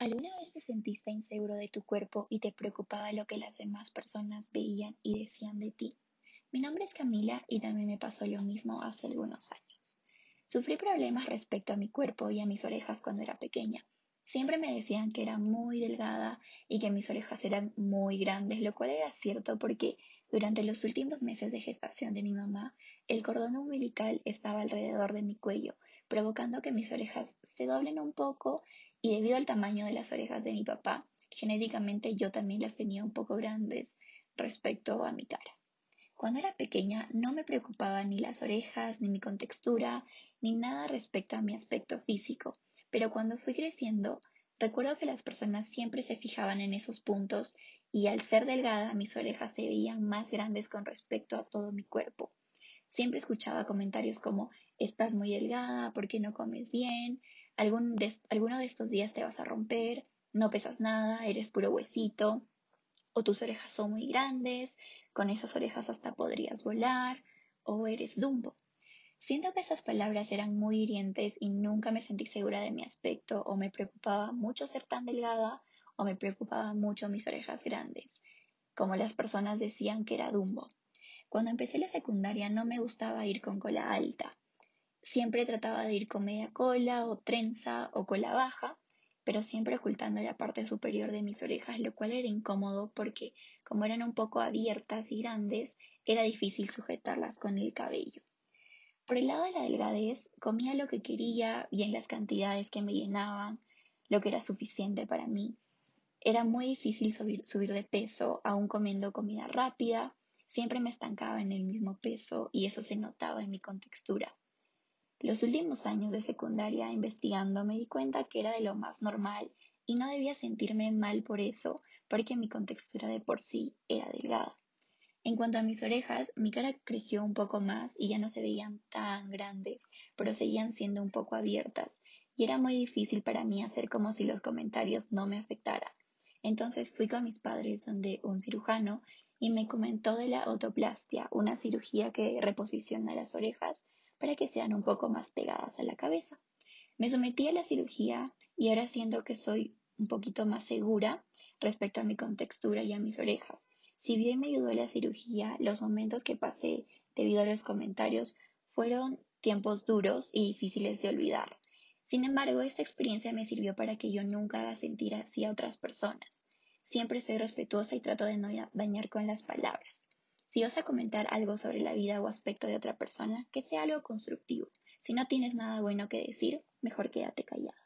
¿Alguna vez te sentiste inseguro de tu cuerpo y te preocupaba lo que las demás personas veían y decían de ti? Mi nombre es Camila y también me pasó lo mismo hace algunos años. Sufrí problemas respecto a mi cuerpo y a mis orejas cuando era pequeña. Siempre me decían que era muy delgada y que mis orejas eran muy grandes, lo cual era cierto porque durante los últimos meses de gestación de mi mamá, el cordón umbilical estaba alrededor de mi cuello, provocando que mis orejas se doblen un poco y debido al tamaño de las orejas de mi papá, genéticamente yo también las tenía un poco grandes respecto a mi cara. Cuando era pequeña no me preocupaban ni las orejas, ni mi contextura, ni nada respecto a mi aspecto físico, pero cuando fui creciendo, recuerdo que las personas siempre se fijaban en esos puntos y al ser delgada mis orejas se veían más grandes con respecto a todo mi cuerpo. Siempre escuchaba comentarios como estás muy delgada, ¿por qué no comes bien? Algún de, alguno de estos días te vas a romper, no pesas nada, eres puro huesito, o tus orejas son muy grandes, con esas orejas hasta podrías volar, o eres dumbo. Siento que esas palabras eran muy hirientes y nunca me sentí segura de mi aspecto o me preocupaba mucho ser tan delgada o me preocupaba mucho mis orejas grandes, como las personas decían que era dumbo. Cuando empecé la secundaria no me gustaba ir con cola alta, Siempre trataba de ir con media cola o trenza o cola baja, pero siempre ocultando la parte superior de mis orejas, lo cual era incómodo porque como eran un poco abiertas y grandes, era difícil sujetarlas con el cabello. Por el lado de la delgadez, comía lo que quería y en las cantidades que me llenaban, lo que era suficiente para mí. Era muy difícil subir, de peso, aún comiendo comida rápida, siempre me estancaba en el mismo peso y eso se notaba en mi contextura. Los últimos años de secundaria investigando me di cuenta que era de lo más normal y no debía sentirme mal por eso, porque mi contextura de por sí era delgada. En cuanto a mis orejas, mi cara creció un poco más y ya no se veían tan grandes, pero seguían siendo un poco abiertas, y era muy difícil para mí hacer como si los comentarios no me afectaran. Entonces fui con mis padres donde un cirujano y me comentó de la autoplastia, una cirugía que reposiciona las orejas para que sean un poco más pegadas a la cabeza. Me sometí a la cirugía y ahora siento que soy un poquito más segura respecto a mi contextura y a mis orejas. Si bien me ayudó la cirugía, los momentos que pasé debido a los comentarios fueron tiempos duros y difíciles de olvidar. Sin embargo, esta experiencia me sirvió para que yo nunca haga sentir así a otras personas. Siempre soy respetuosa y trato de no dañar con las palabras. Si vas a comentar algo sobre la vida o aspecto de otra persona, que sea algo constructivo. Si no tienes nada bueno que decir, mejor quédate callado.